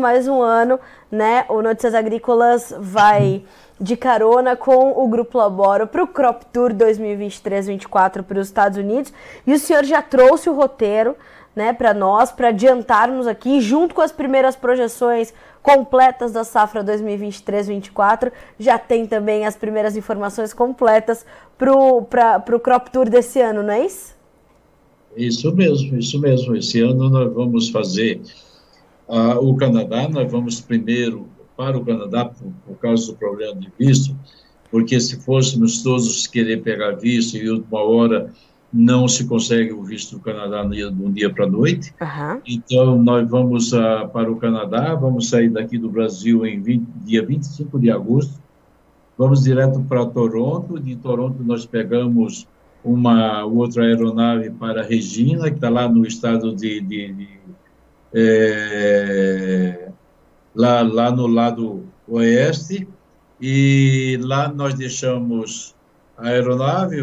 Mais um ano, né? O Notícias Agrícolas vai de carona com o Grupo Laboro para o Crop Tour 2023-24 para os Estados Unidos. E o senhor já trouxe o roteiro né, para nós, para adiantarmos aqui, junto com as primeiras projeções completas da safra 2023-24. Já tem também as primeiras informações completas para o Crop Tour desse ano, não é isso? Isso mesmo, isso mesmo. Esse ano nós vamos fazer uh, o Canadá, nós vamos primeiro para o Canadá por, por, causa do problema de visto, porque se fôssemos todos querer pegar visto e última hora não se consegue o visto do Canadá no dia, dia para a noite. Uhum. Então, nós vamos uh, para o Canadá, vamos sair daqui do Brasil em 20, dia 25 de agosto, vamos direto para Toronto, de Toronto nós pegamos uma outra aeronave para Regina, que está lá no estado de, de, de é, lá, lá no lado oeste, e lá nós deixamos a aeronave,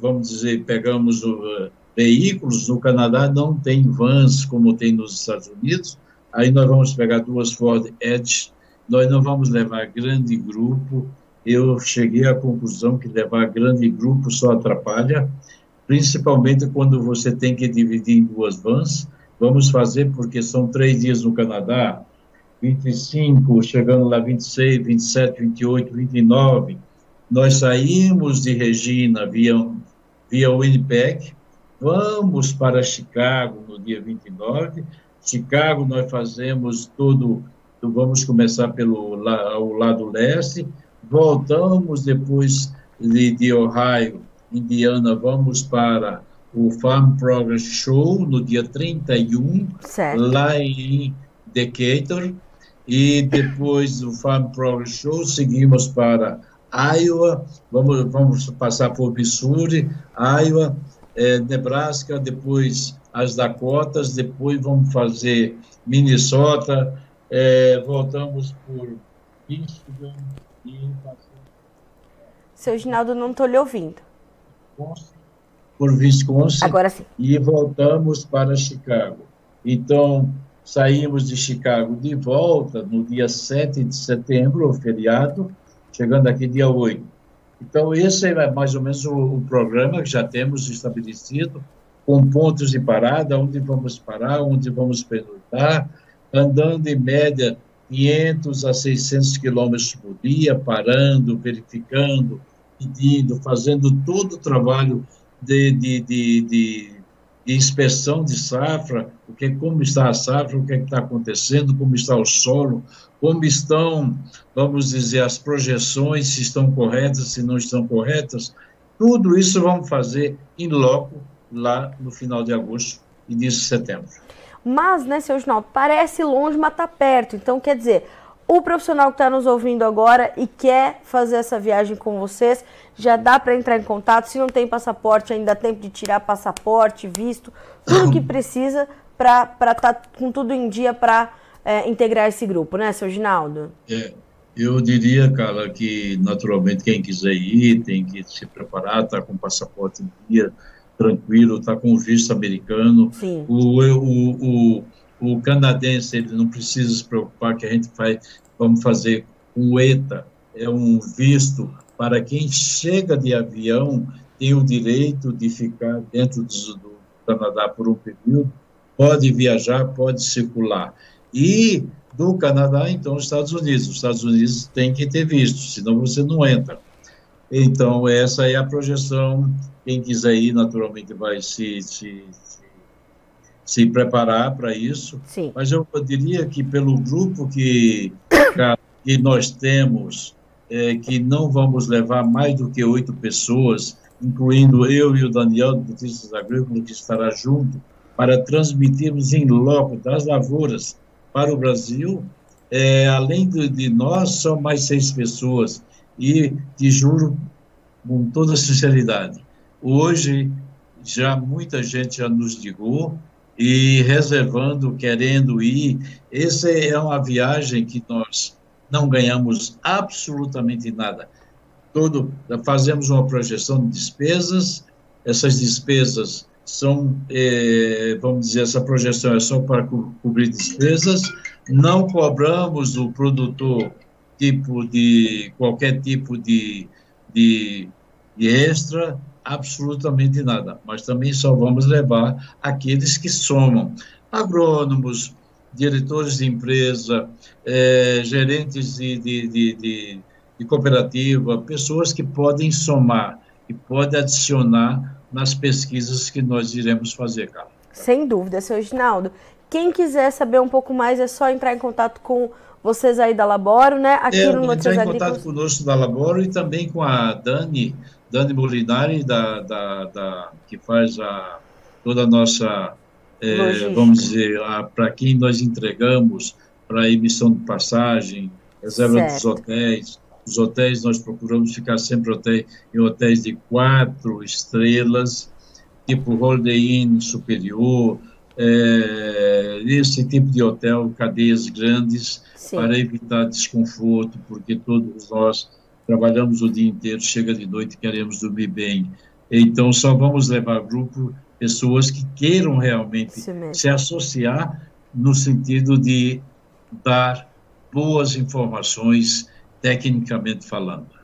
vamos dizer, pegamos o, uh, veículos, no Canadá não tem vans como tem nos Estados Unidos, aí nós vamos pegar duas Ford Edge, nós não vamos levar grande grupo, eu cheguei à conclusão que levar grande grupo só atrapalha, principalmente quando você tem que dividir em duas vans, vamos fazer porque são três dias no Canadá, 25, chegando lá 26, 27, 28, 29, nós saímos de Regina via, via Winnipeg, vamos para Chicago no dia 29. Chicago nós fazemos todo, vamos começar pelo o lado leste, voltamos depois de, de Ohio, Indiana, vamos para o Farm Progress Show no dia 31, certo. lá em Decatur, e depois do Farm Progress Show seguimos para Iowa, vamos, vamos passar por Missouri, Iowa, é, Nebraska, depois as Dakotas, depois vamos fazer Minnesota, é, voltamos por Michigan e Seu Ginaldo, não estou lhe ouvindo. Por Wisconsin. Agora sim. E voltamos para Chicago. Então, saímos de Chicago de volta no dia 7 de setembro, o feriado, chegando aqui dia 8. Então, esse é mais ou menos o, o programa que já temos estabelecido, com pontos de parada, onde vamos parar, onde vamos pernoitar, andando em média 500 a 600 quilômetros por dia, parando, verificando, pedindo, fazendo todo o trabalho de, de, de, de, de inspeção de safra, o que, como está a safra, o que é está acontecendo, como está o solo, como estão, vamos dizer, as projeções, se estão corretas, se não estão corretas, tudo isso vamos fazer em loco lá no final de agosto, início de setembro. Mas, né, seu Ginaldo, parece longe, mas está perto. Então, quer dizer, o profissional que está nos ouvindo agora e quer fazer essa viagem com vocês, já dá para entrar em contato. Se não tem passaporte, ainda dá tempo de tirar passaporte, visto, tudo que precisa para estar tá com tudo em dia para é, integrar esse grupo, né, seu Ginaldo? É, eu diria, Carla, que naturalmente quem quiser ir tem que se preparar, tá com passaporte em dia, tranquilo, tá com visto americano. Sim. O, o, o, o canadense ele não precisa se preocupar que a gente vai, vamos fazer um ETA, é um visto para quem chega de avião tem o direito de ficar dentro do, do Canadá por um período, pode viajar, pode circular. E do Canadá, então, os Estados Unidos. Os Estados Unidos têm que ter visto, senão você não entra. Então, essa é a projeção. Quem quiser ir, naturalmente, vai se, se, se, se preparar para isso. Sim. Mas eu diria que, pelo grupo que, que nós temos, é, que não vamos levar mais do que oito pessoas, incluindo eu e o Daniel, do Notícias Agrícolas, que estará junto, para transmitirmos em loco das lavouras para o Brasil, é, além de, de, nós, são mais seis pessoas. E te juro, com toda sinceridade, hoje já muita gente já nos ligou e reservando, querendo ir. Essa é uma viagem que nós não ganhamos absolutamente nada. Todo, fazemos uma projeção de despesas, essas despesas são, é, vamos dizer, essa projeção é só para co cobrir despesas, não cobramos o produtor tipo de qualquer tipo de, de, de extra, absolutamente nada. Mas também só vamos levar aqueles que somam agrônomos, diretores de empresa, é, gerentes de, de, de, de, cooperativa, pessoas que podem somar e podem adicionar nas pesquisas que nós iremos fazer, Carlos. Sem dúvida, seu Reginaldo. Quem quiser saber um pouco mais é só entrar em contato com vocês aí da Laboro, né? Aqui é, no Notícias entrar em contato conosco da Laboro e também com a Dani, Dani Molinari, da, da, da, que faz a, toda a nossa, é, vamos dizer, para quem nós entregamos para emissão de passagem, reserva certo. dos hotéis. Os hotéis, nós procuramos ficar sempre hotéis, em hotéis de quatro estrelas, tipo Holiday Inn superior, é, esse tipo de hotel, cadeias grandes, Sim. para evitar desconforto, porque todos nós trabalhamos o dia inteiro, chega de noite e queremos dormir bem. Então, só vamos levar grupo pessoas que queiram realmente se associar no sentido de dar boas informações, tecnicamente falando.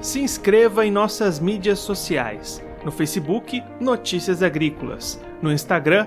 Se inscreva em nossas mídias sociais. No Facebook, Notícias Agrícolas. No Instagram,